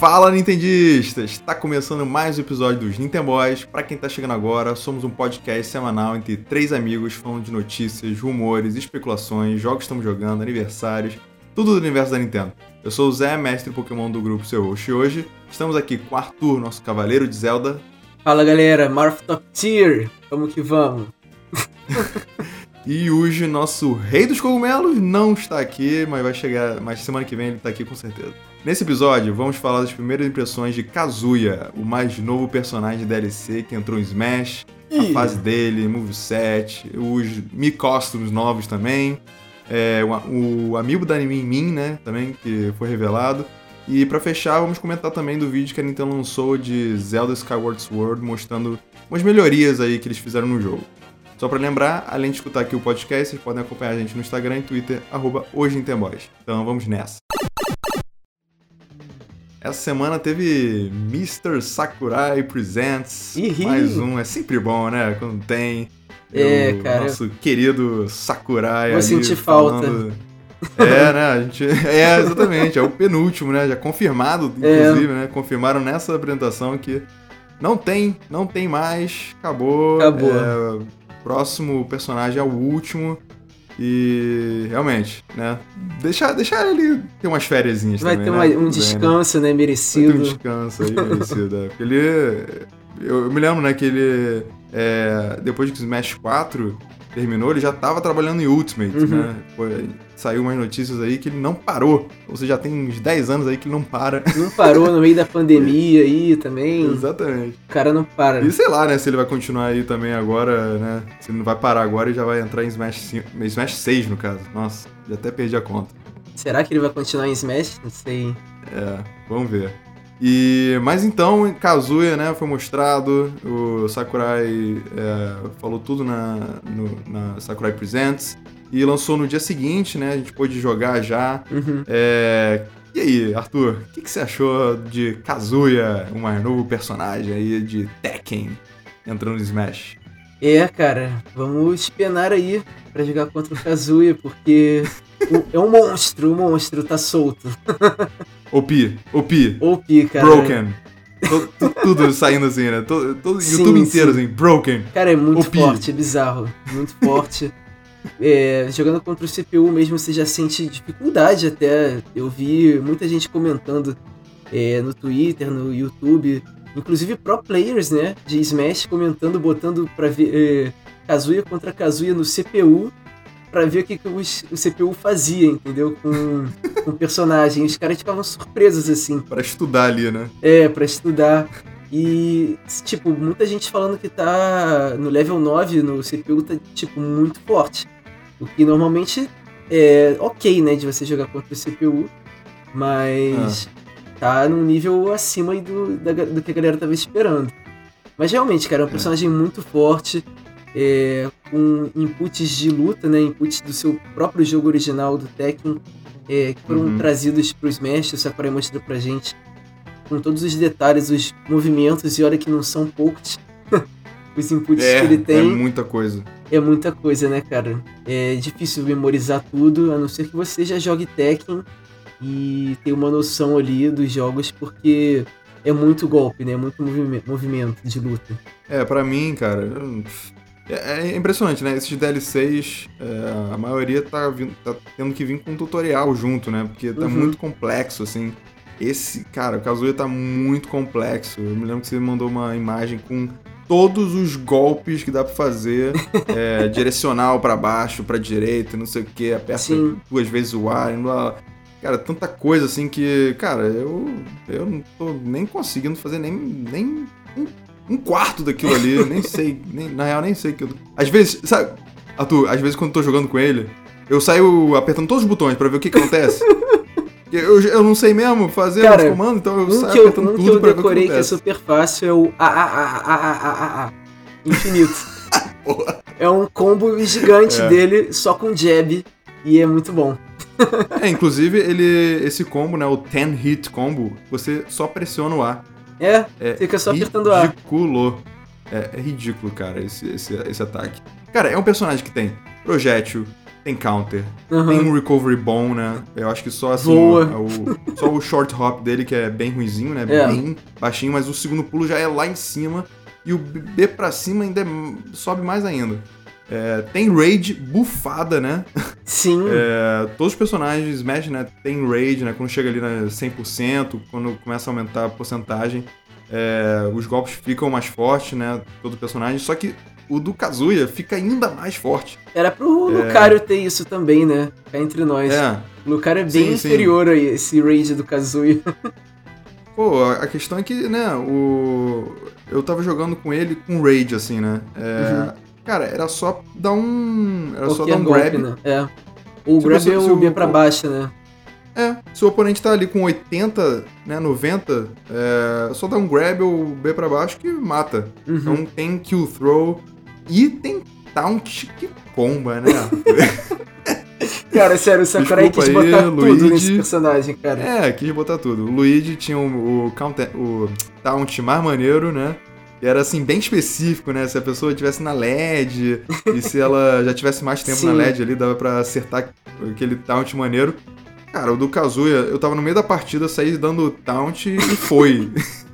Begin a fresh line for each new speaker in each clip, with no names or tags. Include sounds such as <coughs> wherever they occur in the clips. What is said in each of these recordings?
Fala Nintendistas! Está começando mais um episódio dos Nintenboys. Para quem está chegando agora, somos um podcast semanal entre três amigos falando de notícias, rumores, especulações, jogos que estamos jogando, aniversários, tudo do universo da Nintendo. Eu sou o Zé, mestre Pokémon do grupo Seu Host, e hoje estamos aqui com o Arthur, nosso cavaleiro de Zelda.
Fala galera, Marth Top Tier, vamos que vamos. <laughs>
e Yuji, nosso rei dos cogumelos, não está aqui, mas vai chegar, mas semana que vem ele está aqui com certeza. Nesse episódio, vamos falar das primeiras impressões de Kazuya, o mais novo personagem de DLC que entrou em Smash, a fase dele, moveset, os Mi Costumes novos também, é, o, o amiibo da Anime Min, né, também, que foi revelado. E para fechar, vamos comentar também do vídeo que a Nintendo lançou de Zelda Skyward Sword, mostrando umas melhorias aí que eles fizeram no jogo. Só para lembrar, além de escutar aqui o podcast, vocês podem acompanhar a gente no Instagram e Twitter, arroba Então vamos nessa. Essa semana teve Mr. Sakurai Presents. Ihi. Mais um, é sempre bom, né? Quando tem.
É, o cara.
Nosso querido Sakurai.
Vou sentir falta.
É, né? A gente... <laughs> É, exatamente. É o penúltimo, né? Já confirmado, é. inclusive, é. né? Confirmaram nessa apresentação que não tem, não tem mais. Acabou.
Acabou.
É, próximo personagem é o último. E realmente, né? Deixar, deixar ele ter umas férias
Vai
também,
ter uma,
né?
um descanso, né? Merecido.
Vai ter um descanso aí, merecido. É. Porque ele. Eu, eu, me lembro, né, que ele. É, depois que o Smash 4 terminou, ele já estava trabalhando em Ultimate, uhum. né? Foi, saiu umas notícias aí que ele não parou. Ou seja, já tem uns 10 anos aí que ele não para.
Não parou no meio da pandemia aí também. <laughs>
Exatamente.
O cara não para.
E sei lá, né, se ele vai continuar aí também agora, né? Se ele não vai parar agora e já vai entrar em Smash 5, Smash 6 no caso. Nossa, já até perdi a conta.
Será que ele vai continuar em Smash? Não sei.
É, vamos ver. E, mas então, Kazuya, né, foi mostrado, o Sakurai é, falou tudo na, no, na Sakurai Presents e lançou no dia seguinte, né, a gente pôde jogar já.
Uhum.
É, e aí, Arthur, o que, que, você achou de Kazuya, um mais novo personagem aí de Tekken entrando no Smash?
É, cara, vamos penar aí para jogar contra o Kazuya, porque é um monstro, o monstro tá solto.
OP, OP.
OP, cara.
Broken. Tudo, tudo saindo assim, né? Todo, todo sim, YouTube inteiro sim. assim, broken.
Cara, é muito OP. forte, é bizarro. Muito forte. É, jogando contra o CPU mesmo, você já sente dificuldade até. Eu vi muita gente comentando é, no Twitter, no YouTube, inclusive pro players, né, de Smash comentando, botando pra ver é, Kazuya contra Kazuya no CPU para ver o que, que os, o CPU fazia, entendeu? Com, com o personagem. Os caras ficavam surpresos, assim.
para estudar ali, né?
É, para estudar. E, tipo, muita gente falando que tá no level 9 no CPU tá, tipo, muito forte. O que normalmente é ok, né, de você jogar contra o CPU, mas ah. tá num nível acima do, da, do que a galera tava esperando. Mas realmente, cara, é um é. personagem muito forte é, com inputs de luta, né, inputs do seu próprio jogo original do Tekken, é, que foram uhum. trazidos para o Smash, o Sakurai mostrou pra gente com todos os detalhes, os movimentos, e olha que não são poucos <laughs> os inputs
é,
que ele tem.
É muita coisa.
É muita coisa, né, cara? É difícil memorizar tudo, a não ser que você já jogue Tekken e tenha uma noção ali dos jogos, porque é muito golpe, né? Muito movimento de luta.
É, para mim, cara, é, é, impressionante, né? Esses DLCs, é, a maioria tá, vindo, tá, tendo que vir com um tutorial junto, né? Porque tá uhum. muito complexo, assim. Esse, cara, o Kazuya tá muito complexo. Eu me lembro que você mandou uma imagem com todos os golpes que dá pra fazer. <laughs> é, direcional para baixo, pra direita, não sei o que, aperta Sim. duas vezes o ar, blá, Cara, tanta coisa assim que, cara, eu, eu não tô nem conseguindo fazer nem, nem um um quarto daquilo ali. nem sei, <laughs> nem, na real, nem sei que eu. Às vezes, sabe, Arthur, às vezes quando eu tô jogando com ele, eu saio apertando todos os botões para ver o que, que acontece. <laughs> eu, eu não sei mesmo fazer Cara, os comandos, então eu um saio
eu,
apertando
um que eu decorei que, que é super fácil é o a a a a a a a infinito. <laughs> é um combo gigante é. dele só com jab e é muito bom.
é, inclusive ele esse combo, né, o 10 hit combo, você só pressiona o A.
É, é fica só apertando A.
Ridículo. É, é ridículo, cara, esse, esse, esse ataque. Cara, é um personagem que tem projétil, tem counter.
Aham.
Tem um recovery bom, né? Eu acho que só assim.
Voa.
O, o- só o short hop dele, que é bem ruizinho, né?
É.
Bem baixinho, mas o segundo pulo já é lá em cima. E o B pra cima ainda é- sobe mais ainda. É, tem raid bufada, né?
Sim.
É, todos os personagens Smash, né, tem raid, né, quando chega ali na 100%, quando começa a aumentar a porcentagem, é, os golpes ficam mais fortes, né, todo personagem, só que o do Kazuya fica ainda mais forte.
Era pro Lucario ter isso também, né? Cá entre nós.
É,
O Lucario é bem
Sim, sim.
inferior a esse raid do Kazuya. <laughs>
pô, a questão é que, né, o... eu tava jogando com ele com raid, assim, né, é, cara, era só dar um... era só dar um
golpe,
grab,
né? É. O
Se
grab
você-
é o B pra baixo, né?
É, se o oponente tá ali com 80, né, 90, é só dar um grab ou B pra baixo que mata.
Uhum.
Então tem kill throw e taunt que comba, né? <laughs>
Cara, sério, o Sakurai
Desculpa
quis
aí,
botar tudo
Luigi.
nesse personagem, cara.
é, quis botar tudo. O Luigi tinha o, o, counter, o taunt mais maneiro, né? E era assim, bem específico, né? Se a pessoa estivesse na LED e se ela já tivesse mais tempo na
Sim.
LED ali, dava pra acertar aquele taunt maneiro. Cara, o do Kazuya, eu tava no meio da partida, saí dando taunt e foi. <laughs>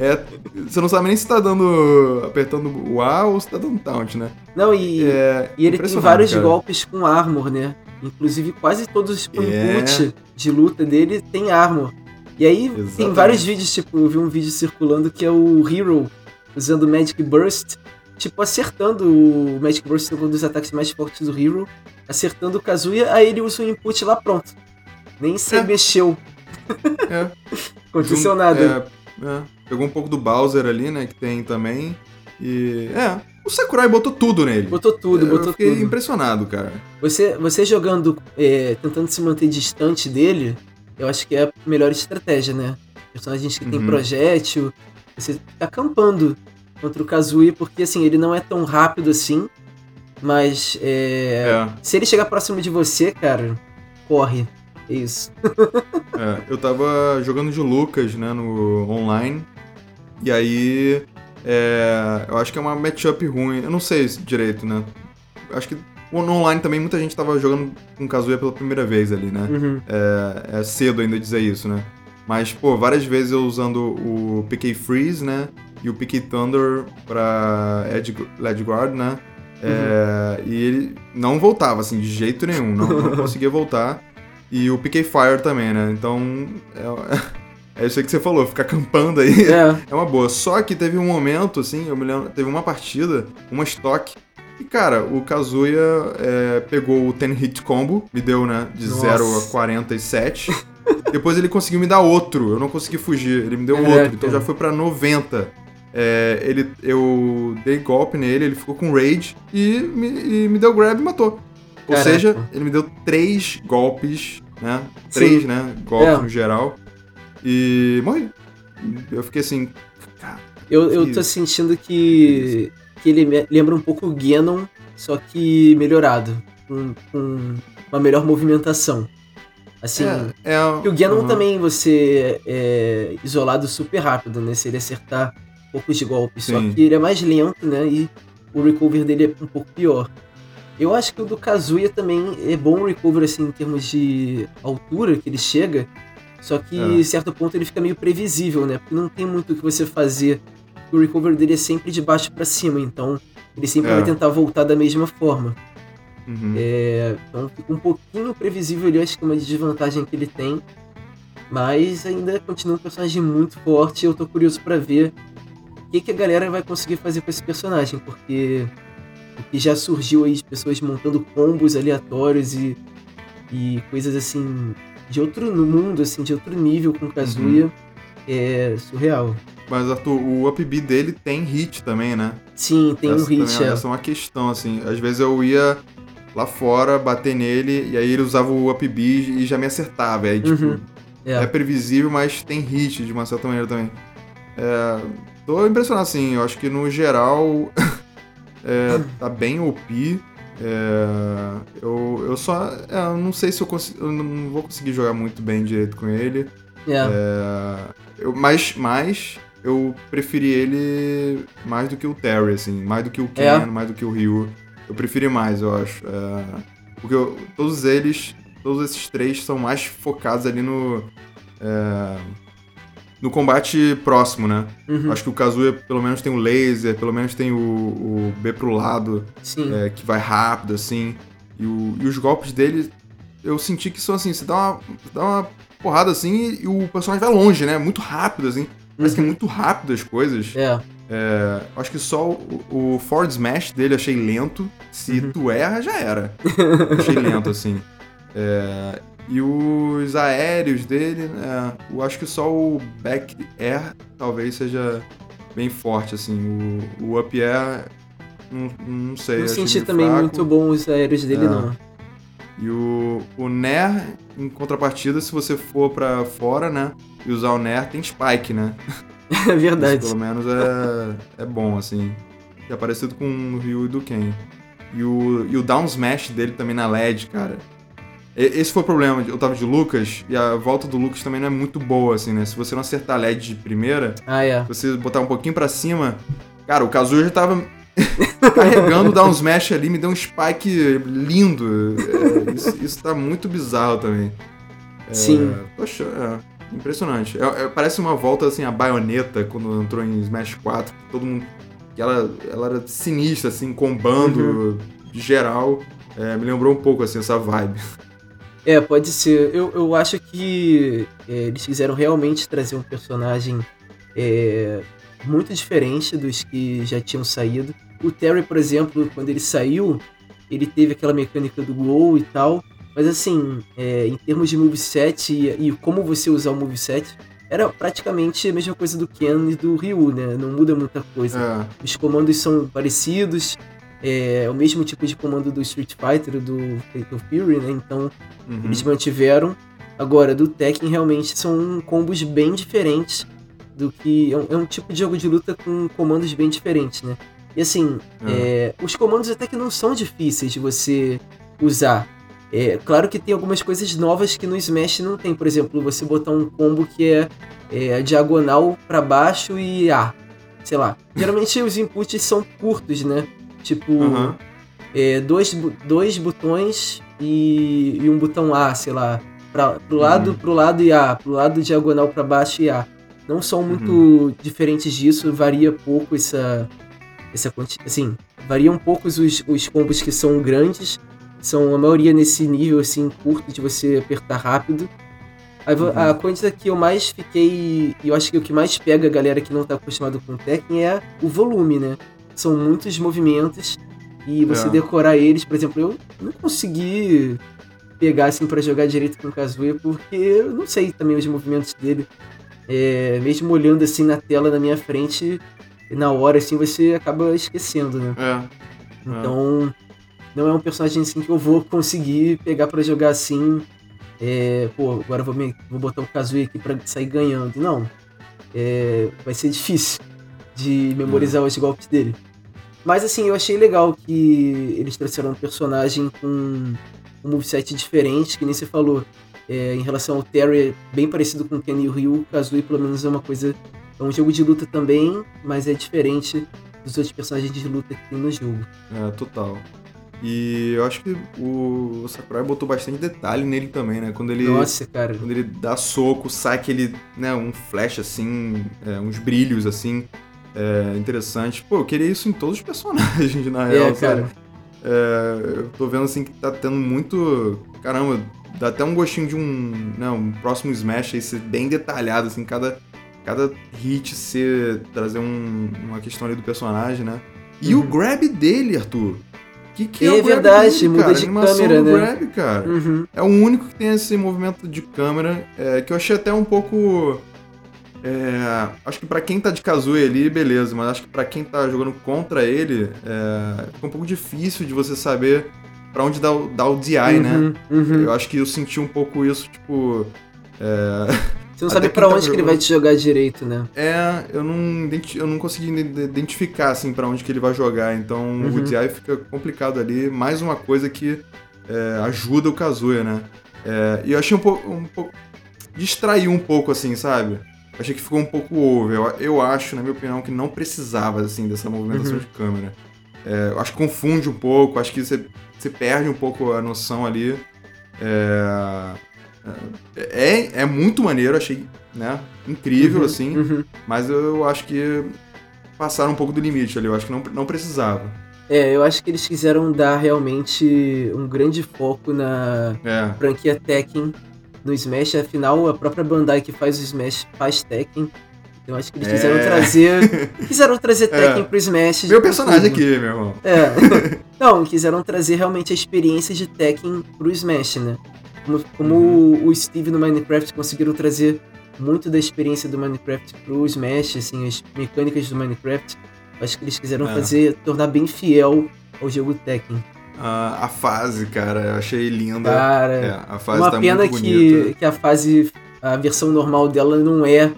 É, você não sabe nem se tá dando. apertando o A ou se tá dando taunt, né?
Não, e,
É,
e ele tem vários
cara.
golpes com armor, né? Inclusive, quase todos os
É.
input de luta dele tem armor. E aí tem
Exatamente.
vários vídeos, tipo, eu vi um vídeo circulando que é o Hero usando o Magic Burst, tipo, acertando o Magic Burst, um dos ataques mais fortes do Hero, acertando o Kazuya, aí ele usa o input lá pronto. Nem se
É.
mexeu.
É. <laughs>
Aconteceu nada.
É, é. Pegou um pouco do Bowser ali, né? Que tem também. E. É. O Sakurai botou tudo nele.
Botou tudo,
eu
botou
fiquei
tudo.
impressionado, cara.
Você, você jogando, é, tentando se manter distante dele, eu acho que é a melhor estratégia, né? Personagens que tem
Uhum.
projétil, você tá acampando contra o Kazooie, porque assim, ele não é tão rápido assim, mas é,
É.
se ele chegar próximo de você, cara, corre. Isso.
É, eu tava jogando de Lucas, né, no online. E aí. é, eu acho que é uma matchup ruim. Eu não sei se direito, né? Acho que no online também muita gente tava jogando com Kazuya pela primeira vez ali, né?
Uhum.
É, é cedo ainda dizer isso, né? Mas, pô, várias vezes eu usando o PK Freeze, né? E o PK Thunder pra Edge, Guard, né? É, E ele não voltava, assim, de jeito nenhum. Não, não conseguia voltar. E o PK Fire também, né? Então, é, <laughs> é isso aí que você falou, ficar acampando aí
É, <laughs>
é uma boa. Só que teve um momento, assim, eu me lembro, teve uma partida, uma estoque, e cara, o Kazuya é, pegou o 10 hit combo, me deu, né, de
Nossa.
0 a 47. <laughs> Depois ele conseguiu me dar outro, eu não consegui fugir, ele me deu
Caraca.
outro, então já foi pra 90. É, ele, eu dei golpe nele, ele ficou com rage e me, e me deu grab e matou. Ou
Caraca.
seja, ele me deu três golpes, né? Três,
Sim.
né? Golpes
É.
no geral. E morri. Eu fiquei assim, cara,
eu, eu tô sentindo que, que ele lembra um pouco o Ganon, só que melhorado, com, com uma melhor movimentação. Assim,
É, é,
E o Ganon
aham.
também você é isolado super rápido, né? Se ele acertar poucos de golpes. Só que ele é mais lento, né? E o recover dele é um pouco pior. Eu acho que o do Kazuya também é bom o recover, assim, em termos de altura que ele chega. Só que,
É.
em certo ponto, ele fica meio previsível, né? Porque não tem muito o que você fazer. O recover dele é sempre de baixo pra cima, então ele sempre
É.
vai tentar voltar da mesma forma.
Uhum.
É, então fica um pouquinho previsível ali, acho que é uma desvantagem que ele tem. Mas ainda continua um personagem muito forte e eu tô curioso pra ver o que, que a galera vai conseguir fazer com esse personagem, porque que já surgiu aí pessoas montando combos aleatórios e, e coisas assim de outro mundo, assim, de outro nível com Kazuya é surreal.
Mas, Arthur, o up B dele tem hit também, né?
Sim, tem
essa
um hit,
também,
é.
Essa é uma questão, assim. Às vezes eu ia lá fora, bater nele, e aí ele usava o up B e já me acertava. Aí, tipo,
Uhum.
é.
É.
previsível, mas tem hit de uma certa maneira também. É, tô impressionado, assim. Eu acho que no geral <laughs> é, tá bem OP. É, eu, eu só. é, eu não sei se eu consigo. Eu não vou conseguir jogar muito bem direito com ele.
É.
É, eu, mas, mas eu preferi ele mais do que o Terry, assim, mais do que o Ken,
É?
mais do que o Ryu. Eu preferi mais, eu acho. É, Porque eu- todos eles, todos esses três são mais focados ali no. é, no combate próximo, né?
Uhum,
Acho que o Kazuya pelo menos tem o laser, pelo menos tem o, o B pro lado, é, que vai rápido, assim. E, o- e os golpes dele, eu senti que são assim, você dá uma, dá uma porrada assim e, o personagem vai longe, né? Muito rápido, assim. Parece que é
Uhum.
muito rápido as coisas.
É,
É, acho que só o, o Ford Smash dele achei lento. Se
Uhum.
tu erra, já era. <laughs> achei lento, assim. É, e os aéreos dele, né, eu acho que só o Back Air talvez seja bem forte, assim. O, o Up Air, não, não sei.
não senti também
fraco.
muito bom os aéreos dele,
É.
não.
E o, o Nair, em contrapartida, se você for pra fora, né, e usar o Nair, tem Spike, né? <laughs>
É verdade.
Isso, pelo menos é, é bom, assim. É parecido com o Ryu e do Ken. E o, e o down smash dele também na LED, cara. Esse foi o problema. Eu tava de Lucas e a volta do Lucas também não é muito boa, assim, né? Se você não acertar a LED de primeira,
Ah, é.
se você botar um pouquinho pra cima. Cara, o Kazuya já tava <laughs> carregando o down smash ali, me deu um spike lindo. É, isso, isso tá muito bizarro também. É,
Sim.
Poxa, é. Impressionante. É- é- parece uma volta assim, a baioneta quando entrou em Smash 4. que Todo mundo. Que ela, ela era sinistra, assim, combando geral. É, me lembrou um pouco assim, essa vibe.
É, pode ser. Eu, eu acho que é, eles quiseram realmente trazer um personagem é, muito diferente dos que já tinham saído. O Terry, por exemplo, quando ele saiu, ele teve aquela mecânica do gol e tal. Mas assim, é, em termos de moveset e, e como você usar o moveset, era praticamente a mesma coisa do Ken e do Ryu, né? Não muda muita coisa.
É,
Os comandos são parecidos, é o mesmo tipo de comando do Street Fighter, do Fatal Fury, né? Então
uhum.
eles mantiveram. Agora, do Tekken realmente são combos bem diferentes do que. É um, é um tipo de jogo de luta com comandos bem diferentes, né? E assim, é, os comandos até que não são difíceis de você usar. É claro que tem algumas coisas novas que no Smash não tem. Por exemplo, você botar um combo que é, é diagonal pra baixo e A. Sei lá. Geralmente os inputs são curtos, né? Tipo, é, dois, dois botões e, e um botão A, sei lá. Pra, pro lado,
Uhum.
pro lado e A. Pro lado diagonal pra baixo e A. Não são muito
Uhum.
diferentes disso, varia pouco essa. essa assim, variam pouco os, os combos que são grandes. São a maioria nesse nível assim curto de você apertar rápido. A, vo-
Uhum.
coisa que eu mais fiquei. E eu acho que o que mais pega a galera que não tá acostumado com Tekken é o volume, né? São muitos movimentos e você
É.
decorar eles, por exemplo, eu não consegui pegar assim pra jogar direito com o Kazuya porque eu não sei também os movimentos dele. É, mesmo olhando assim na tela na minha frente, na hora assim você acaba esquecendo, né?
É.
Então, não é um personagem assim que eu vou conseguir pegar pra jogar assim. É, pô, agora eu vou, me- vou botar o Kazuya aqui pra sair ganhando. Não. É, vai ser difícil de memorizar os golpes dele. Mas assim, eu achei legal que eles trouxeram um personagem com um moveset diferente, que nem você falou. É, em relação ao Terry, é bem parecido com o Ken e o Ryu. O Kazuya, pelo menos, é uma coisa. É um jogo de luta também, mas é diferente dos outros personagens de luta que tem no jogo.
É, total. E eu acho que o Sakurai botou bastante detalhe nele também, né? Quando ele,
Nossa, cara.
quando ele dá soco, sai aquele, né, um flash assim, é, uns brilhos assim, é, interessante. Pô, eu queria isso em todos os <laughs> personagens, na real,
É,
sabe?
cara.
É, eu tô vendo assim que tá tendo muito. Caramba, dá até um gostinho de um, né, um próximo Smash aí ser bem detalhado, assim, cada, cada hit ser. trazer um- uma questão ali do personagem, né? E o
Uhum.
grab dele, Arthur. Que que é,
É
o
verdade,
dele,
muda
cara?
de câmera, né?
grab, cara.
Uhum.
É o único que tem esse movimento de câmera, é, que eu achei até um pouco. É, acho que pra quem tá de Kazuya ali, beleza, mas acho que pra quem tá jogando contra ele, é, fica um pouco difícil de você saber pra onde dá, o- DI, né?
Uhum, uhum.
Eu acho que eu senti um pouco isso, tipo. É, <laughs>
Você não sabe pra
tá
onde que ele vai te jogar direito, né?
é, eu não, eu não consegui ide- identificar, assim, pra onde que ele vai jogar, então
Uhum.
o DI fica complicado ali. Mais uma coisa que é, ajuda o Kazuya, né? É, e eu achei um pouco, um pouco. distraiu um pouco, assim, sabe? Achei que ficou um pouco over. Eu, eu acho, na minha opinião, que não precisava, assim, dessa movimentação
Uhum.
de câmera. É, acho que confunde um pouco, acho que você, você perde um pouco a noção ali. É, é, é muito maneiro, achei né, incrível,
Uhum,
assim,
uhum.
mas eu acho que passaram um pouco do limite ali, eu acho que não, não precisava.
É, eu acho que eles quiseram dar realmente um grande foco na
É,
franquia Tekken no Smash. Afinal, a própria Bandai que faz o Smash faz Tekken. Então acho que eles
É. <laughs>
quiseram trazer. Quiseram trazer Tekken
É.
pro Smash.
meu personagem aqui, meu irmão.
É. <laughs> Não, quiseram trazer realmente a experiência de Tekken pro Smash, né? Como, como
Uhum.
o- o Steve no Minecraft conseguiram trazer muito da experiência do Minecraft pro Smash, assim, as mecânicas do Minecraft. Acho que eles quiseram
É.
fazer, tornar bem fiel ao jogo Tekken.
A, a fase, cara, eu achei linda.
Cara,
É, a fase
uma
tá
pena
muito
que,
bonita.
que a fase, a versão normal dela não é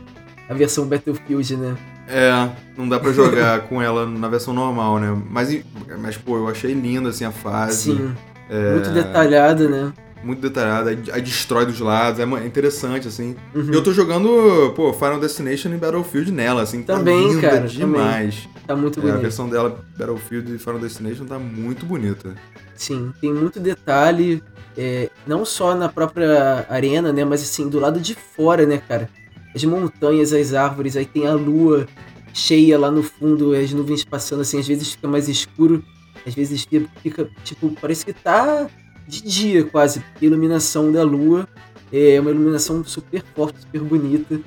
a versão Battlefield, né?
É, não dá pra jogar <laughs> com ela na versão normal, né? Mas, mas pô, eu achei linda, assim, a fase.
Sim,
É,
muito detalhada, né?
Muito detalhada, aí, destrói dos lados, é ma- interessante, assim.
Uhum.
Eu tô jogando, pô, Final Destination e Battlefield nela, assim, tá
Também,
linda
cara,
demais.
Tá muito
É, a versão dela, Battlefield e Final Destination, tá muito bonita.
Sim, tem muito detalhe, é, não só na própria arena, né, mas assim, do lado de fora, né, cara? As montanhas, as árvores, aí tem a lua cheia lá no fundo, as nuvens passando, assim, às vezes fica mais escuro, às vezes fica, tipo, parece que tá de dia quase, porque a iluminação da lua é uma iluminação super forte, super bonita.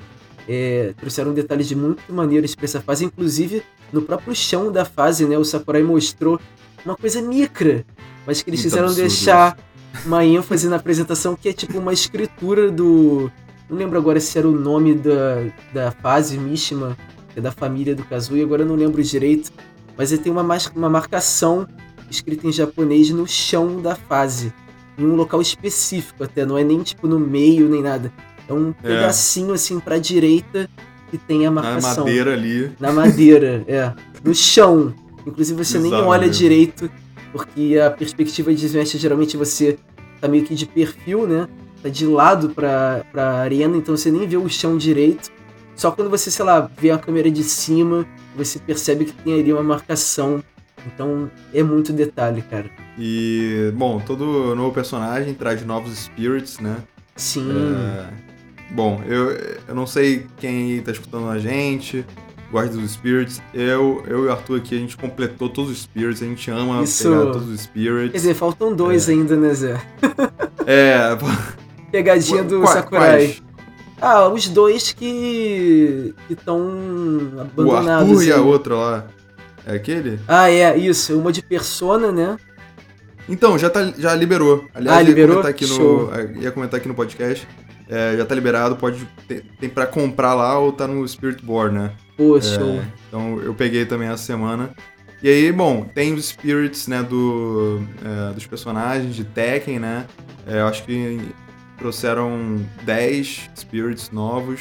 É, trouxeram detalhes de muito maneiras pra essa fase, inclusive no próprio chão da fase, né? O Sakurai mostrou uma coisa micra, mas que eles
Muito
quiseram
absurdo
deixar uma ênfase na apresentação que é tipo uma escritura do. Não lembro agora se era o nome da, da fase Mishima, que é da família do Kazuya, agora eu não lembro direito. Mas ele tem uma, uma marcação escrita em japonês no chão da fase. Em um local específico até, não é nem tipo no meio nem nada. É um
É.
pedacinho assim pra direita que tem a
Na
marcação.
madeira ali.
Na madeira, <laughs> é. No chão. Inclusive você nem
Bizarro
olha
mesmo.
direito, porque a perspectiva de Smash geralmente você tá meio que de perfil, né? Tá de lado pra, pra arena, então você nem vê o chão direito. Só quando você, sei lá, vê a câmera de cima, você percebe que tem ali uma marcação. Então é muito detalhe, cara.
E, bom, todo novo personagem traz novos spirits, né?
Sim.
É, Bom, eu, eu não sei quem tá escutando a gente, gosta dos spirits. Eu, eu e o Arthur aqui, a gente completou todos os spirits, a gente ama
Isso.
pegar todos os spirits.
Quer dizer, faltam dois ainda, né, Zé? <laughs>
é,
Pegadinha do
Qua-
Sakurai.
quais?
Ah, os dois que estão
O
abandonados.
Arthur e a outra lá. É aquele?
Ah, é, isso. Uma de Persona, né?
Então, já, tá, já liberou. Aliás,
Ah,
ia
liberou?
comentar aqui
Show.
no, é, ia comentar aqui no podcast. É, já tá liberado, pode. Tem, tem pra comprar lá ou tá no Spirit Board, né?
Pô,
É, então eu peguei também essa semana. E aí, bom, tem os spirits, né, do, é, dos personagens de Tekken, né? É, eu acho que trouxeram 10 spirits novos.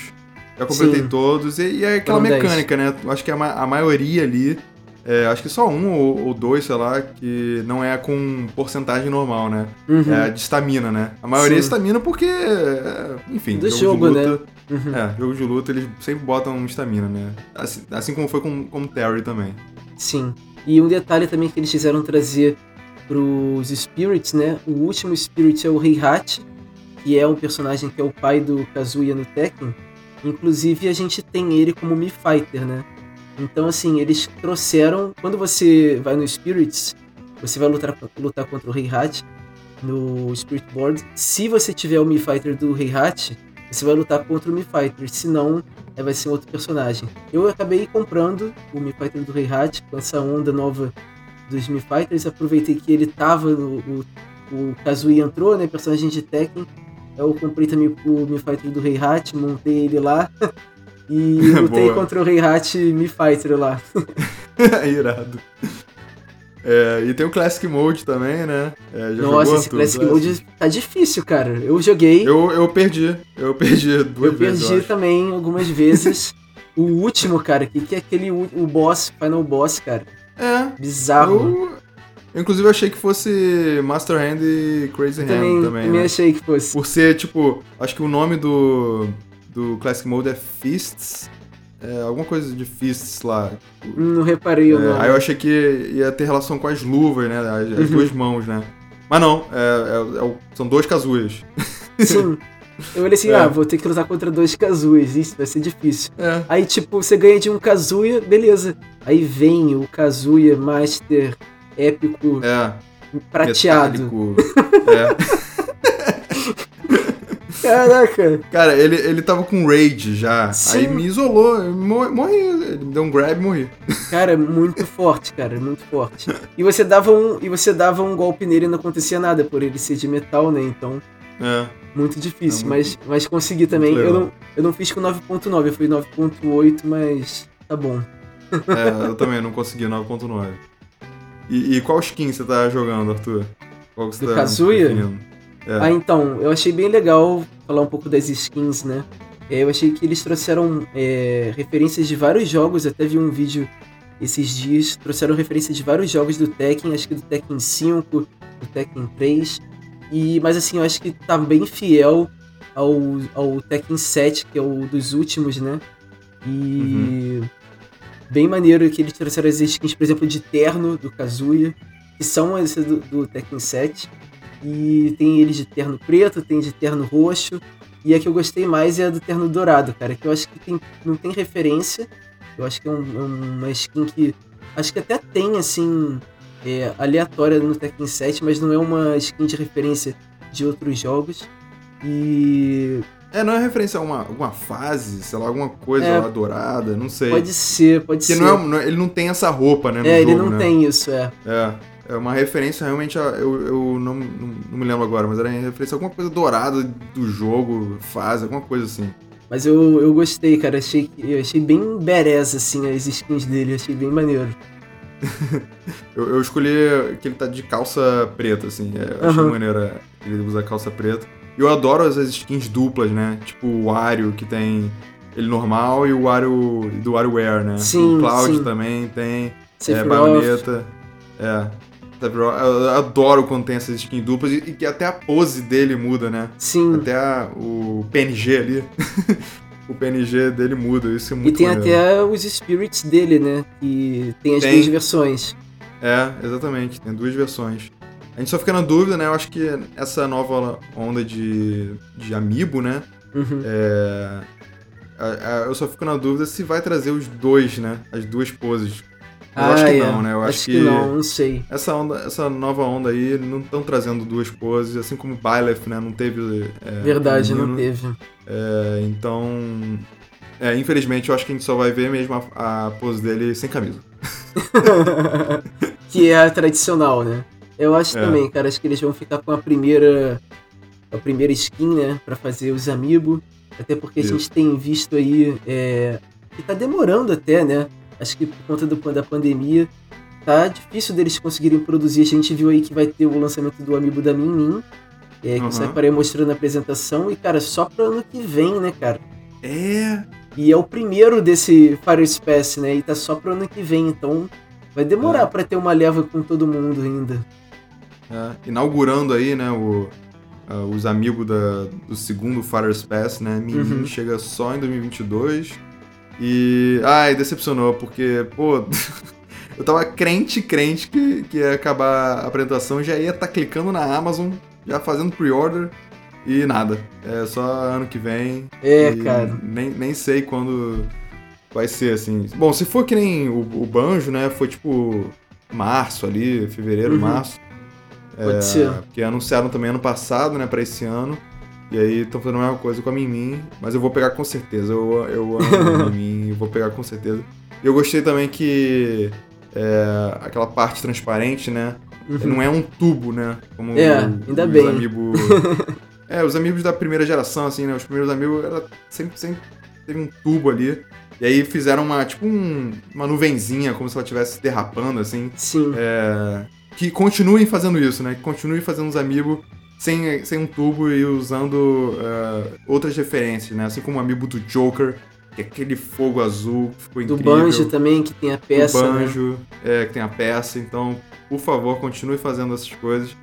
Já completei
Sim.
todos. E, e é aquela
Foram 10.
mecânica, né? Eu acho que a, ma- a maioria ali. É, acho que só um ou, ou dois, sei lá, que não é com porcentagem normal, né?
Uhum.
É de estamina, né? A maioria é
Sim.
estamina porque, é, enfim,
Do
jogo,
jogo,
de
né?
luta.
Uhum.
É, jogo de luta eles sempre botam estamina, né? Assim, assim como foi com, com o Terry também.
Sim. E um detalhe também que eles quiseram trazer pros Spirits, né? O último Spirit é o Heihachi, que é um personagem que é o pai do Kazuya no Tekken. Inclusive a gente tem ele como Mi Fighter, né? Então assim, eles trouxeram. Quando você vai no Spirits, você vai lutar, lutar contra o Heihachi no Spirit Board. Se você tiver o Mi Fighter do Heihachi, você vai lutar contra o Mi Fighter. Se não, vai ser outro personagem. Eu acabei comprando o Mi Fighter do Heihachi com essa onda nova dos Mi Fighters. Aproveitei que ele tava no. O, o Kazuya entrou, né? Personagem de Tekken. Eu comprei também o Mi Fighter do Heihachi, montei ele lá. <laughs> E <laughs> lutei contra o Heihachi Mi Fighter lá. <laughs>
Irado. É, e tem o Classic Mode também, né? É, já
Nossa,
jogou,
esse Classic Mode tá difícil, cara. Eu joguei, eu,
Eu, eu perdi. Eu perdi duas vezes.
perdi
eu acho.
também algumas vezes. <laughs> o último, cara, que, que é aquele o boss, Final Boss, cara.
É.
Bizarro.
Eu, eu, inclusive, achei que fosse Master Hand e Crazy Hand
também,
também.
também
né?
achei que fosse.
Por ser, tipo, acho que o nome do, do Classic Mode é Fists. é, alguma coisa de fists lá.
Não reparei o
É,
nome.
aí eu achei que ia ter relação com as luvas, né? As, as
Uhum.
duas mãos, né? Mas não, é- é- é são dois Kazuyas. <laughs>
Sim. Eu olhei assim, ah, vou ter que lutar contra dois Kazuas, isso vai ser difícil. Aí, tipo, você ganha de um Kazuya, beleza. Aí vem o Kazuya Master épico
É.
prateado.
metálico. é. <laughs>
Caraca!
Cara, ele, ele tava com rage já.
Sim.
Aí me isolou, morri. Ele me deu um grab e morri.
Cara, é muito forte, cara, muito forte. E você dava um, e você dava um golpe nele e não acontecia nada, por ele ser de metal, né? Então,
É.
muito difícil,
É
mas, mas consegui também.
muito
Eu não, eu não fiz com 9.9, eu fui 9.8, mas tá bom.
É, eu também não consegui 9.9. E, e qual skin você tá jogando, Arthur? Qual que você
Do
tá
Kazuya?
É.
Ah, então, eu achei bem legal falar um pouco das skins, né? É, Eu achei que eles trouxeram é, referências de vários jogos, até vi um vídeo esses dias, trouxeram referências de vários jogos do Tekken, acho que do Tekken 5, do Tekken 3, e, mas assim, eu acho que tá bem fiel ao, ao Tekken 7, que é o dos últimos, né? E bem maneiro que eles trouxeram as skins, por exemplo, de terno do Kazuya, que são as do, do Tekken 7. E tem eles de terno preto, tem de terno roxo. E a que eu gostei mais é a do terno dourado, cara, que eu acho que tem- não tem referência. Eu acho que é um- é uma skin que. Acho que até tem, assim, é, aleatória no Tekken 7, mas não é uma skin de referência de outros jogos. E
É, não é referência a uma, alguma fase, sei lá, alguma coisa
É.
lá dourada, não sei.
pode ser, pode
Porque
ser.
não é, não é- ele não tem essa roupa, né?
É,
jogo,
ele não
né?
tem isso, é.
É. É uma referência realmente a. Eu, eu não, não, não me lembro agora, mas era em referência a alguma coisa dourada do jogo, fase, alguma coisa assim.
Mas eu, eu gostei, cara. Achei, eu achei bem badass, assim, as skins dele. Achei bem maneiro. <laughs>
Eu, eu escolhi que ele tá de calça preta, assim. É, eu achei
Aham.
maneiro que ele usa calça preta. E eu adoro as skins duplas, né? Tipo o Wario, que tem ele normal, e o Wario do WarioWare, né?
Sim,
o Cloud
sim.
também tem. é,
Sephiroth.
baioneta. É. Sephiroth. Eu eu adoro quando tem essas skins duplas e, e que até a pose dele muda, né?
Sim.
Até a- o PNG ali. <laughs> o PNG dele muda, isso é
E
muito
tem
maneiro.
até os spirits dele, né? Que tem as
Tem.
duas versões.
É, exatamente, tem duas versões. A gente só fica na dúvida, né? Eu acho que essa nova onda de, de Amiibo, né?
Uhum.
É, eu só fico na dúvida se vai trazer os dois, né? As duas poses. Eu acho que
é.
não, né? Eu acho,
que... não, não sei.
essa, onda, essa nova onda aí não estão trazendo duas poses, assim como o Byleth, né? Não teve. é,
Verdade, não
feminino.
teve.
É, então. É, infelizmente, eu acho que a gente só vai ver mesmo a, a pose dele sem camisa. <laughs>
que é a tradicional, né? Eu acho
É.
também, cara. Acho que eles vão ficar com a primeira. A primeira skin, né? Pra fazer os amigos. Até porque a
Isso.
gente tem visto aí. É, que tá demorando até, né? Acho que por conta do, da pandemia. Tá difícil deles conseguirem produzir. A gente viu aí que vai ter o lançamento do amigo da Min Min. É, que
Uhum.
apareceu mostrando a apresentação. E, cara, só pro ano que vem, né, cara?
É.
E é o primeiro desse Fire Space, né? E tá só pro ano que vem, então vai demorar
É.
pra ter uma leva com todo mundo ainda.
É, inaugurando aí, né, o, ah, os amigos da, do segundo Fire Space, né? Min
Uhum.
chega só em 2022. E. Ai, decepcionou, porque, pô. <laughs> eu tava crente, crente que, que ia acabar a apresentação, já ia estar clicando na Amazon, já fazendo pre-order e nada. É só ano que vem.
É, cara.
Nem, nem sei quando vai ser, assim. Bom, se for que nem o, o Banjo, né? Foi tipo março ali, fevereiro,
Uhum.
março.
Pode ser.
Porque anunciaram também ano passado, né, pra esse ano. E aí estão fazendo a mesma coisa com a Mimim, mas eu vou pegar com certeza. Eu, eu amo a <laughs> Mimim, eu vou pegar com certeza. E eu gostei também que é, aquela parte transparente, né?
Uhum.
Não é um tubo, né? Como
É,
o-
ainda
os
bem.
amigos. <laughs> é, os amigos da primeira geração, assim, né? Os primeiros amigos era sempre, sempre teve um tubo ali. E aí fizeram uma, tipo, um- uma nuvenzinha, como se ela estivesse derrapando, assim.
Sim.
É, que continuem fazendo isso, né? Que continuem fazendo os amigos sem, sem um tubo e usando é, outras referências, né? Assim como o amigo do Joker, que é aquele fogo azul que ficou
Do
incrível.
Banjo também, que tem a peça.
do
né?
banjo, é, que tem a peça. Então, por favor, continue fazendo essas coisas.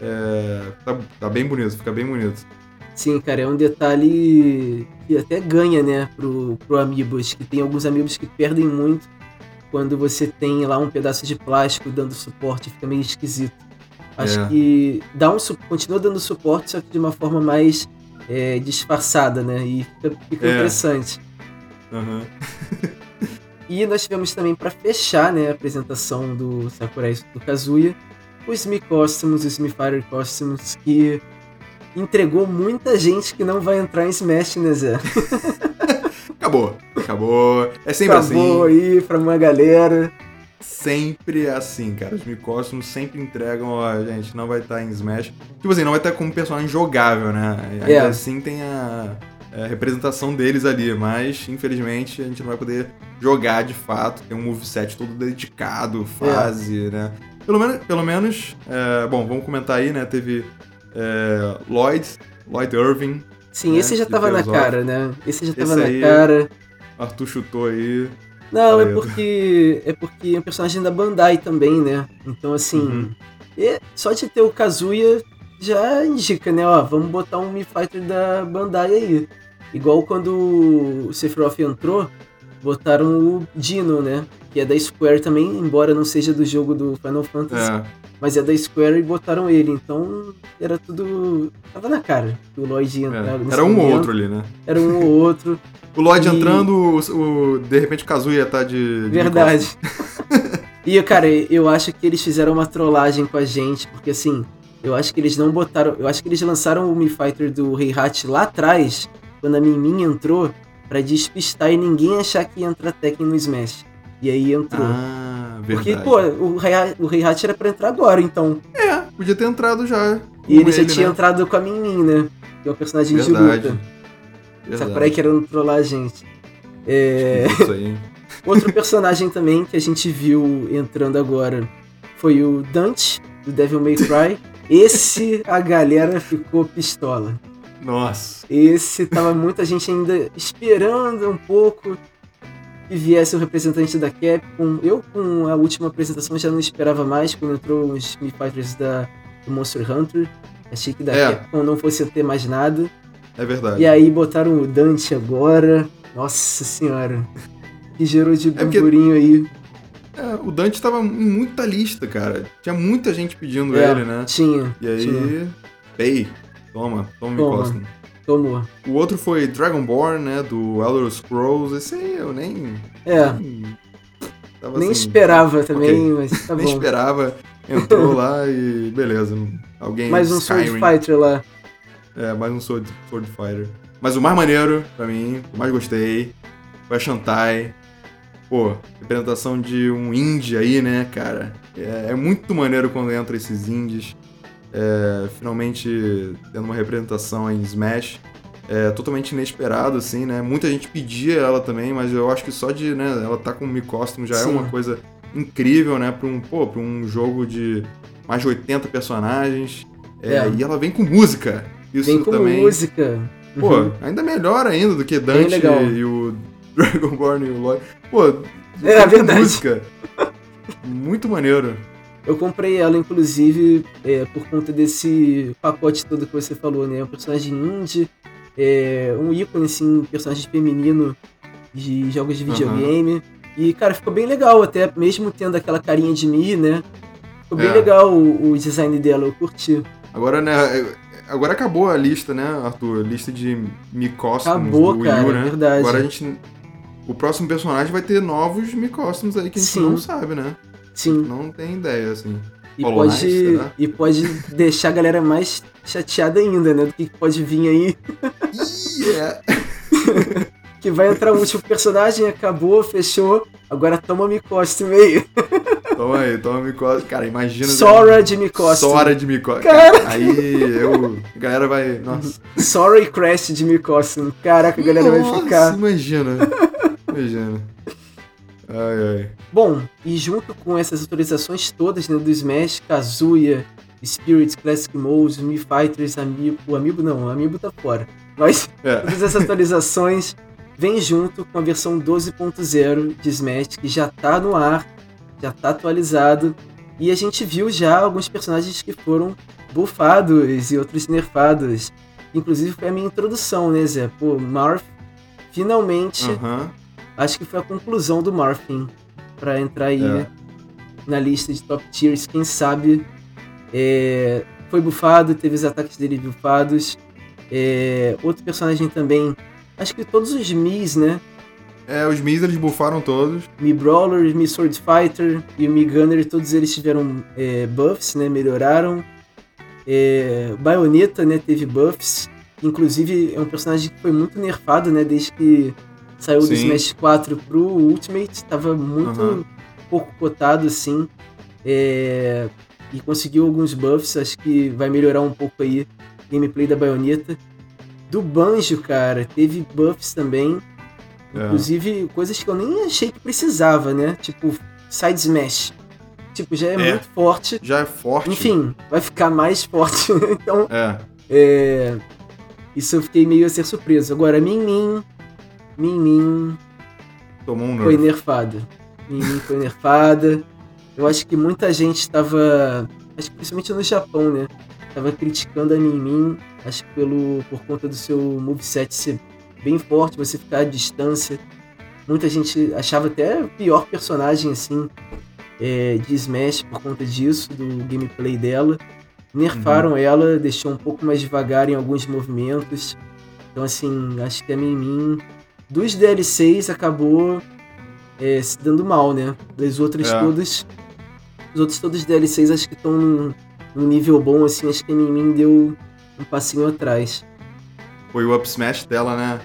É, tá, tá bem bonito, fica bem bonito.
Sim, cara, é um detalhe que até ganha, né, pro, pro Amiibos, que tem alguns Amiibos que perdem muito quando você tem lá um pedaço de plástico dando suporte, fica meio esquisito. Acho
É.
que dá um, continua dando suporte, só que de uma forma mais é, disfarçada, né, e fica, fica
É.
interessante.
Aham. <laughs>
E nós tivemos também para fechar, né, a apresentação do Sakurai do Kazuya, os Mi Costumes, os Mi Fire Costumes, que entregou muita gente que não vai entrar em Smash, né, Zé? <laughs>
Acabou. Acabou. É sempre
Acabou
assim.
aí pra uma galera.
Sempre é assim, cara. Os Micósmos sempre entregam, ó, gente, não vai estar em Smash. Tipo assim, não vai estar como personagem jogável, né? Ainda
É.
assim tem a, a representação deles ali, mas infelizmente a gente não vai poder jogar de fato. Tem um moveset todo dedicado, fase, né? Pelo menos, pelo menos é, bom, vamos comentar aí, né? Teve é, Lloyd, Lloyd Irving,
Sim,
É,
esse já tava na cara, né? Esse já tava
Esse
na
aí-
cara.
Arthur chutou aí.
Não, é porque é porque é um personagem da Bandai também, né? Então assim,
Uhum.
e só de ter o Kazuya já indica, né? Ó, vamos botar um Mi Fighter da Bandai aí. Igual quando o Sephiroth entrou, botaram o Dino, né? Que é da Square também, embora não seja do jogo do Final Fantasy,
É,
mas é da Square e botaram ele. Então era tudo. Tava na cara que o Lloyd ia
é.
entrar. nesse
Era um ou outro ali, né?
Era um ou outro. <laughs>
O Lloyd
E-
entrando, o, o- de repente o Kazuya tá de. de
Verdade. <laughs> e, cara, eu acho que eles fizeram uma trollagem com a gente, porque assim, eu acho que eles não botaram. Eu acho que eles lançaram o Mi Fighter do Heihachi lá atrás, quando a Mimin entrou, pra despistar e ninguém achar que ia entrar Tekken no Smash. E aí entrou.
Ah, verdade.
porque, pô, o o Heihachi era pra entrar agora, então.
É, podia ter entrado já.
E
com
ele, já tinha
né?
entrado com a Mimin, né? Que é o personagem de
Verdade.
luta.
Verdade.
Sakurai querendo trollar a gente. É.
Isso aí. <laughs>
Outro personagem também que a gente viu entrando agora foi o Dante, do Devil May Cry. <laughs> Esse a galera ficou pistola.
Nossa.
Esse tava muita gente ainda esperando um pouco que viesse o representante da Capcom. Eu, com a última apresentação, já não esperava mais quando entrou os Mi Fighters da, do Monster Hunter. Achei que da
É.
Capcom não fosse ter mais nada.
É verdade.
E aí botaram o Dante agora. Nossa senhora. Que gerou de
porque-
burburinho aí.
É, o Dante tava em muita lista, cara. Tinha muita gente pedindo
É,
ele, né?
Tinha.
E aí.
tinha.
Ei, toma, toma,
Toma.
Cosmo.
Tomou.
O outro foi Dragonborn, né? Do Elder Scrolls. Esse aí eu nem.
É.
nem- Tava
Nem
assim,
esperava também, mas tá <laughs>
Nem
bom.
esperava. Entrou lá e beleza. Alguém.
Mais um Sword
Skyrim.
Fighter lá.
É, mais um Sword, Sword Fighter. Mas o mais maneiro, pra mim, o mais gostei, foi a Shantai. Pô, representação de um indie aí, né, cara? É, é muito maneiro quando entra esses indies. É, finalmente tendo uma representação em Smash. É totalmente inesperado, assim, né? Muita gente pedia ela também, mas eu acho que só de, né, ela tá com o Mi Costume já
Sim.
é uma coisa incrível, né? Pra um, pô, pra um jogo de mais de 80 personagens. É,
É.
E ela vem com música. Isso
Vem com
também.
música.
Pô,
Uhum.
ainda melhor ainda do que Dante e o <laughs> Dragonborn e o Lloyd. Pô,
É,
com
verdade.
música. Muito maneiro.
Eu comprei ela, inclusive, é, por conta desse pacote todo que você falou, né? Um personagem indie, é, um ícone, assim, personagem feminino de jogos de videogame. E, cara, ficou bem legal, até mesmo tendo aquela carinha de Mi, né? Ficou bem
É.
legal o, o design dela, eu curti.
Agora, né? Agora acabou a lista, né, Arthur? Lista de Mi Costumes
Acabou,
do Wii U, né?
verdade.
Agora a gente. O próximo personagem vai ter novos Mi Costumes aí que a gente
Sim.
não sabe, né?
Sim.
Não tem ideia, assim.
E
Hollow Knight,
pode, e pode deixar a galera mais chateada ainda, né? Do que pode vir aí.
É. <laughs>
Que vai entrar um último personagem, acabou, fechou. Agora toma Mi Costume aí.
Toma aí, toma Mi Costume. Cara, imagina.
Sora de Mi Costume.
Sora de Mi Costume.
Cara.
Aí eu. A galera vai. Nossa.
Sora e Crash de Mi Costume. Caraca, a galera vai
Nossa,
ficar.
Imagina. Imagina. Ai, ai.
Bom, e junto com essas atualizações todas né, do Smash, Kazuya, Spirits, Classic Modes, Mi Fighters, Amiibo. O Amiibo não, o Amiibo tá fora. Mas
É.
todas essas atualizações <laughs> vêm junto com a versão 12.0 de Smash, que já tá no ar, já tá atualizado. E a gente viu já alguns personagens que foram bufados e outros nerfados. Inclusive foi a minha introdução, né, Zé? Pô, Marth, finalmente,
Aham.
acho que foi a conclusão do Marfin pra entrar aí
É.
né, na lista de top tiers. Quem sabe é, foi bufado, teve os ataques dele bufados. É, outro personagem também, acho que todos os Mis, né?
É, os Miz eles bufaram todos.
Mi Brawler, Mi Sword Fighter e o Mi Gunner, todos eles tiveram é, buffs, né? Melhoraram. É, Bayonetta, né? Teve buffs. Inclusive, é um personagem que foi muito nerfado, né? Desde que saiu do
Sim.
Smash 4 pro Ultimate. Tava muito
Aham.
pouco cotado, assim. É, e conseguiu alguns buffs. Acho que vai melhorar um pouco aí o gameplay da Bayonetta. Do Banjo, cara, teve buffs também.
É.
Inclusive, coisas que eu nem achei que precisava, né? Tipo, side smash. Tipo, já é,
É.
muito forte.
Já é forte.
Enfim, vai ficar mais forte. <laughs> então,
É.
é... Isso eu fiquei meio a ser surpreso. Agora, Min Min... Min Min
Tomou um
foi
nerf.
nerfada. Min Min foi nerfada. Eu acho que muita gente estava... Acho que principalmente no Japão, né? Tava criticando a Min Min. Acho que pelo, por conta do seu moveset ser bem forte, você ficar à distância. Muita gente achava até o pior personagem, assim, é, de Smash por conta disso, do gameplay dela. Nerfaram ela, deixou um pouco mais devagar em alguns movimentos. Então, assim, acho que a Min dos DLCs acabou é, se dando mal, né? Das outras
É.
todas. Os outros todos os DLCs acho que estão num, num nível bom, assim, acho que a Min deu um passinho atrás.
Foi o up smash dela, né?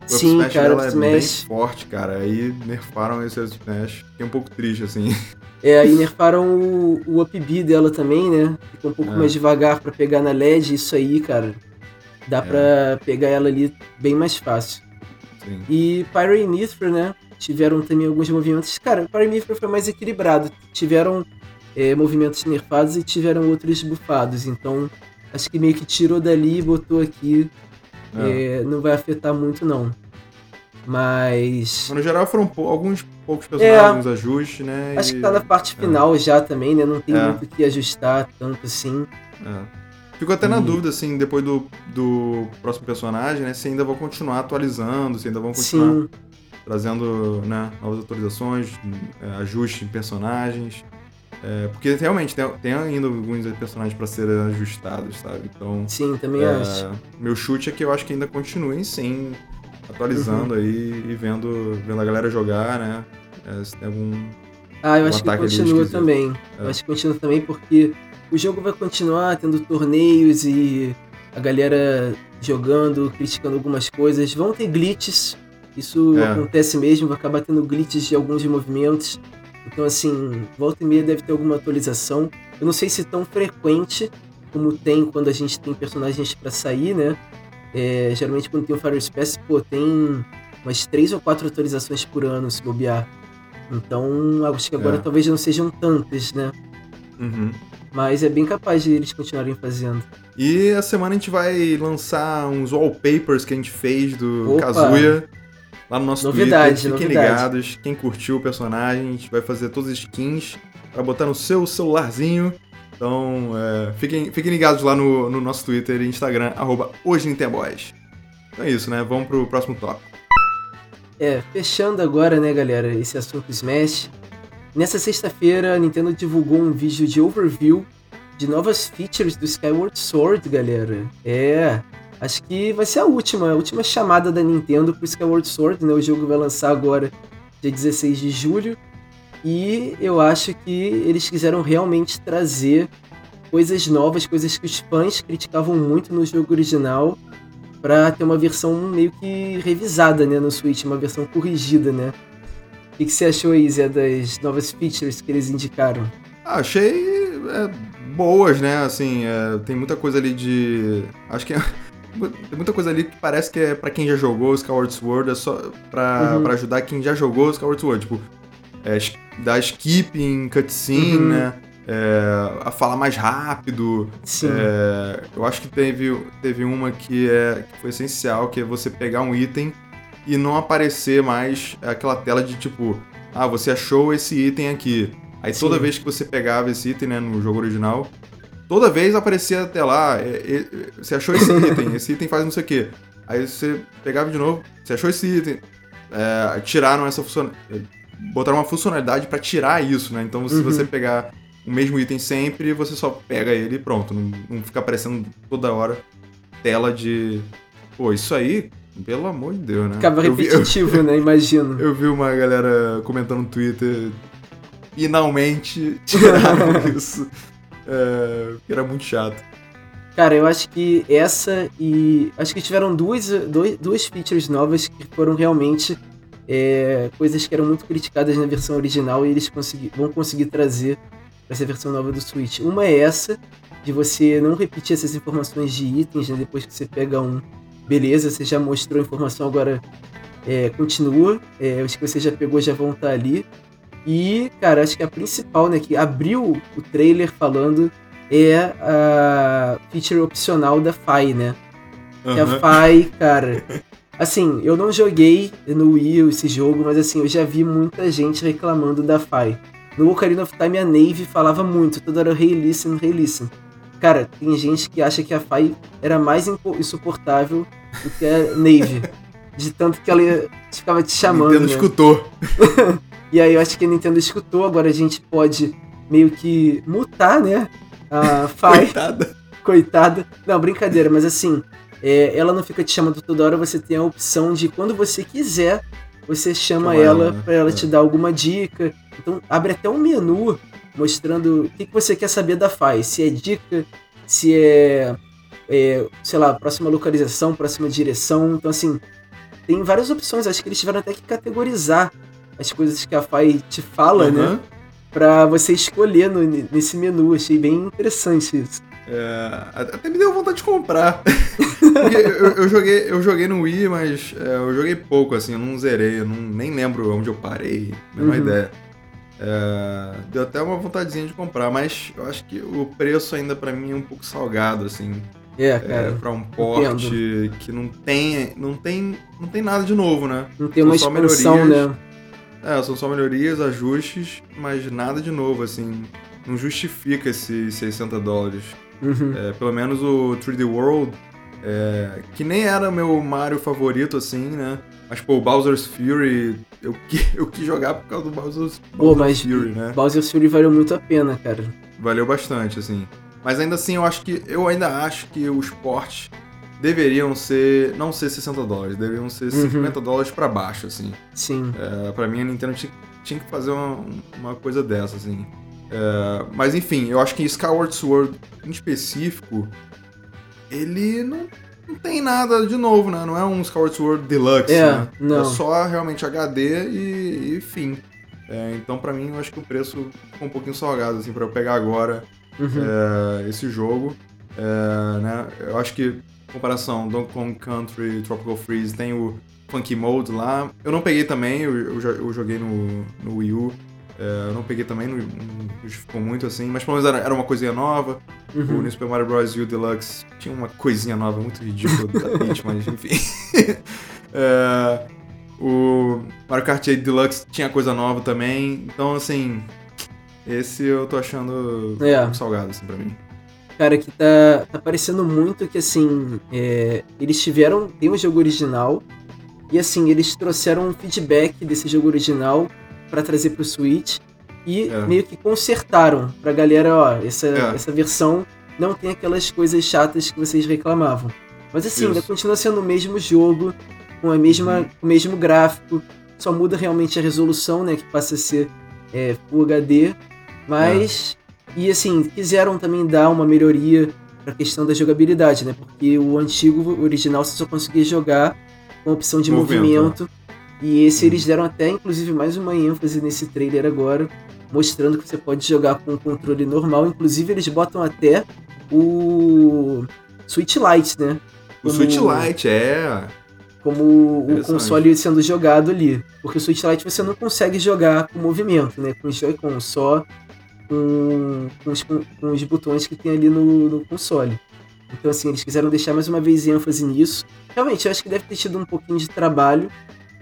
O up
Sim,
smash
cara,
dela
up
é bem
smash.
forte, cara. Aí nerfaram esse up smash. Fiquei um pouco triste, assim.
É, aí nerfaram o, o up B dela também, né? Ficou um pouco
É.
mais devagar pra pegar na LED, isso aí, cara. Dá
É.
pra pegar ela ali bem mais fácil.
Sim.
E Pyro e Mithra, né? Tiveram também alguns movimentos. Cara, Pyro e Mithra foi mais equilibrado. Tiveram é, movimentos nerfados e tiveram outros bufados. Então, acho que meio que tirou dali e botou aqui.
É.
É, não vai afetar muito, não. Mas.
No geral foram alguns poucos personagens,
É.
alguns ajustes, né?
Acho
e-
que tá na parte final já também, né? Não tem
É.
muito o que ajustar tanto assim.
É. Fico até na
E-
dúvida, assim, depois do, do próximo personagem, né? Se ainda vão continuar atualizando, se ainda vão continuar
Sim,
trazendo né, novas atualizações, é, ajustes em personagens. É, porque realmente tem, tem ainda alguns personagens para serem ajustados, sabe? Então,
sim, também
é,
acho.
meu chute é que eu acho que ainda continuem sim, atualizando
Uhum.
aí e vendo, vendo a galera jogar, né? É, se tem algum.
Ah, eu
um
acho que continua também. Eu
É.
acho que continua também porque o jogo vai continuar tendo torneios e a galera jogando, criticando algumas coisas. Vão ter glitches. Isso
É.
acontece mesmo, vai acabar tendo glitches de alguns movimentos. Então, assim, volta e meia deve ter alguma atualização. Eu não sei se tão frequente como tem quando a gente tem personagens pra sair, né? É, geralmente quando tem o Fire Space, pô, tem umas três ou quatro atualizações por ano, se bobear. Então, acho que agora
É.
talvez não sejam tantas, né?
Uhum.
Mas é bem capaz de eles continuarem fazendo.
E a semana a gente vai lançar uns wallpapers que a gente fez do
Opa!
Kazuya lá no nosso
Novidade,
Twitter. Fiquem
novidade.
ligados, quem curtiu o personagem, a gente vai fazer todas as skins pra botar no seu celularzinho. Então, é, fiquem, fiquem ligados lá no, no nosso Twitter e Instagram, arroba hoje. Então é isso, né? Vamos pro próximo tópico.
É, fechando agora, né, galera, esse assunto Smash. Nessa sexta-feira, a Nintendo divulgou um vídeo de overview de novas features do Skyward Sword, galera. É, acho que vai ser a última, a última chamada da Nintendo pro Skyward Sword, né? O jogo vai lançar agora dia 16 de julho. E eu acho que eles quiseram realmente trazer coisas novas, coisas que os fãs criticavam muito no jogo original, pra ter uma versão meio que revisada, né, no Switch, uma versão corrigida, né? O que, que você achou aí, Zé, das novas features que eles indicaram?
Ah, achei é, boas, né? Assim, é, tem muita coisa ali de. Acho que é. Tem muita coisa ali que parece que é pra quem já jogou Skyward Sword, é só pra,
Uhum.
pra ajudar quem já jogou Skyward Sword. Tipo, é, dar skip em cutscene,
Uhum.
né? É, a falar mais rápido.
Sim,
É, eu acho que teve, teve uma que, é, que foi essencial, que é você pegar um item e não aparecer mais aquela tela de tipo, ah, você achou esse item aqui. Aí toda
Sim.
vez que você pegava esse item, né, no jogo original, toda vez aparecia até lá, é, é, você achou esse <coughs> item, esse item faz não sei o quê. Aí você pegava de novo, você achou esse item, é, tiraram essa funcionalidade, botaram uma funcionalidade para tirar isso, né? Então se uhum. você pegar o mesmo item sempre, você só pega ele e pronto, não, não fica aparecendo toda hora tela de, pô, isso aí pelo amor de Deus, né?
Ficava repetitivo, vi, eu, né? Imagino. <laughs>
Eu vi uma galera comentando no Twitter. Finalmente tiraram <laughs> isso. É, era muito chato.
Cara, eu acho que essa e. Acho que tiveram duas, dois, duas features novas que foram realmente é, coisas que eram muito criticadas na versão original e eles consegui, vão conseguir trazer para essa versão nova do Switch. Uma é essa, de você não repetir essas informações de itens né, depois que você pega um beleza, você já mostrou a informação, agora é, continua. É, os que você já pegou já vão estar ali. E, cara, acho que a principal, né, que abriu o trailer falando é a feature opcional da FAI, né? Uhum. Que a FAI, cara. Assim, eu não joguei no Wii esse jogo, mas assim, eu já vi muita gente reclamando da FAI. No Ocarina of Time a Nave falava muito, toda hora hey listen, hey listen. Cara, tem gente que acha que a Fai era mais insuportável do que a Nave. de tanto que ela ficava te chamando.
Nintendo
né?
escutou. <laughs>
e aí eu acho que a Nintendo escutou, agora a gente pode meio que mutar, né? A <laughs> Fai.
Coitada.
Coitada. Não, brincadeira, mas assim, é, ela não fica te chamando toda hora, você tem a opção de quando você quiser, você chama, ela né? para ela é. te dar alguma dica. Então abre até um menu mostrando o que, que você quer saber da FAI. Se é dica, se é, é, sei lá, próxima localização, próxima direção. Então, assim, tem várias opções. Acho que eles tiveram até que categorizar as coisas que a FAI te fala, uhum. né? Pra você escolher no, nesse menu. Achei bem interessante isso.
É, até me deu vontade de comprar. <laughs> Eu, eu, joguei, eu joguei no Wii, mas é, eu joguei pouco, assim, eu não zerei, eu não, nem lembro onde eu parei, menor uhum. ideia. É, deu até uma vontadezinha de comprar, mas eu acho que o preço ainda para mim é um pouco salgado, assim.
É, é cara. É,
pra um porte entendo. que não tem, não tem. Não tem nada de novo, né?
Não tem são uma expansão, né?
É, são só melhorias, ajustes, mas nada de novo, assim. Não justifica esses 60 dólares. Uhum. É, pelo menos o 3D World, é, que nem era meu Mario favorito, assim, né? Mas, pô, o Bowser's Fury, eu, <laughs> eu quis jogar por causa do Bowser's,
pô, mas Fury, né? Bowser's Fury valeu muito a pena, cara.
Valeu bastante, assim. Mas ainda assim, eu acho que. Eu ainda acho que os portes deveriam ser. Não ser 60 dólares, deveriam ser uhum. 50 dólares para baixo, assim.
Sim.
É, pra mim, a Nintendo tinha, tinha que fazer uma, uma coisa dessa, assim. É, mas enfim, eu acho que Skyward Sword em específico, ele não não tem nada de novo, né? Não é um Skyward Sword Deluxe,
é,
né?
Não.
É só realmente HD e, e fim. É, então, para mim, eu acho que o preço ficou um pouquinho salgado, assim, pra eu pegar agora uhum. é, esse jogo. É, né? Eu acho que, comparação, Donkey Kong Country Tropical Freeze tem o Funky Mode lá. Eu não peguei também, eu, eu, joguei no, no Wii U. É, eu não peguei também, não, justificou muito assim, mas pelo menos era, era uma coisinha nova. Uhum. O New Super Mario Bros. U Deluxe tinha uma coisinha nova muito ridícula da Peach, <laughs> mas enfim. <laughs> é, o Mario Kart 8 Deluxe tinha coisa nova também, então assim, esse eu tô achando é. salgado assim pra mim.
Cara, que tá, tá parecendo muito que assim, é, eles tiveram, tem um jogo original, e assim, eles trouxeram um feedback desse jogo original para trazer pro Switch e é. meio que consertaram pra galera, ó, essa, é. essa versão não tem aquelas coisas chatas que vocês reclamavam. Mas assim, Isso. ainda continua sendo o mesmo jogo, com a mesma, uhum. o mesmo gráfico, só muda realmente a resolução, né, que passa a ser é, Full HD, mas é. E assim, quiseram também dar uma melhoria pra questão da jogabilidade, né? Porque o antigo original você só conseguia jogar com a opção de movimento, movimento e esse eles deram até, inclusive, mais uma ênfase nesse trailer agora, mostrando que você pode jogar com o controle normal. Inclusive, eles botam até o Switch Lite, né?
Como, o Switch Lite, é.
Como o console sendo jogado ali. Porque o Switch Lite você não consegue jogar com movimento, né? Com Joy-Con, só com, com, os, com, os, botões que tem ali no, no console. Então, assim, eles quiseram deixar mais uma vez ênfase nisso. Realmente, eu acho que deve ter tido um pouquinho de trabalho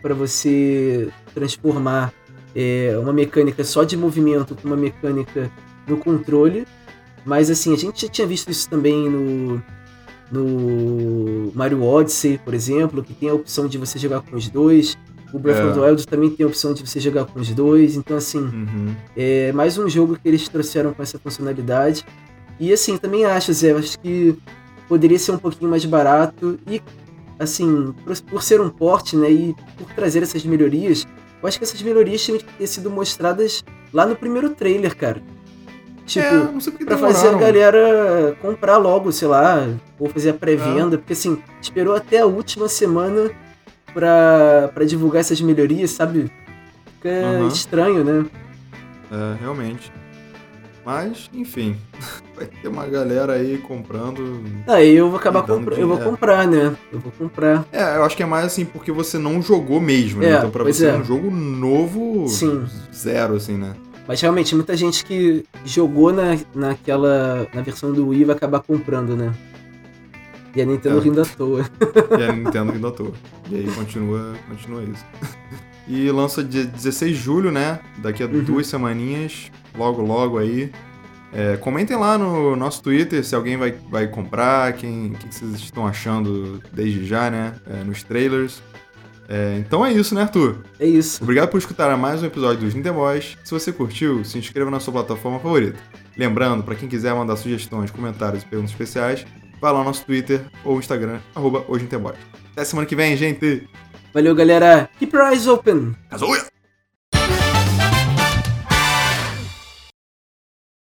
para você transformar é, uma mecânica só de movimento com uma mecânica no controle. Mas assim, a gente já tinha visto isso também no, no Mario Odyssey, por exemplo, que tem a opção de você jogar com os dois. O Breath
É.
of the Wild também tem a opção de você jogar com os dois. Então, assim,
Uhum.
é mais um jogo que eles trouxeram com essa funcionalidade. E assim, também acho, Zé, acho que poderia ser um pouquinho mais barato. E, assim, por, por ser um porte, né, e por trazer essas melhorias, eu acho que essas melhorias tinham que ter sido mostradas lá no primeiro trailer, cara. Tipo,
é, não sei porque
Pra fazer a galera comprar logo, sei lá, ou fazer a pré-venda, porque assim, esperou até a última semana pra, pra divulgar essas melhorias, sabe? Fica
Aham.
estranho, né?
É, realmente. Mas, enfim. <laughs> Vai ter uma galera aí comprando.
Aí eu vou acabar comprando. Eu vou
dinheiro.
comprar, né? Eu vou comprar.
É, eu acho que é mais assim porque você não jogou mesmo, né?
É,
então pra você é
é.
um jogo novo,
Sim.
zero, assim, né?
Mas realmente, muita gente que jogou na, naquela. na versão do Wii vai acabar comprando, né? E a Nintendo
É.
rindo à toa.
E a Nintendo ainda à toa. E aí continua, continua isso. E lança dia 16 de julho, né? Daqui a
Uhum.
duas semaninhas, logo logo aí. É, comentem lá no nosso Twitter se alguém vai, vai comprar, quem, o que, vocês estão achando desde já, né? É, nos trailers. É, então é isso, né, Arthur?
É isso.
Obrigado por escutar mais um episódio dos Ninteboys. Se você curtiu, se inscreva na sua plataforma favorita. Lembrando, para quem quiser mandar sugestões, comentários e perguntas especiais, vai lá no nosso Twitter ou Instagram, arroba. Até semana que vem, gente!
Valeu, galera. Keep your eyes open.
Kazuya!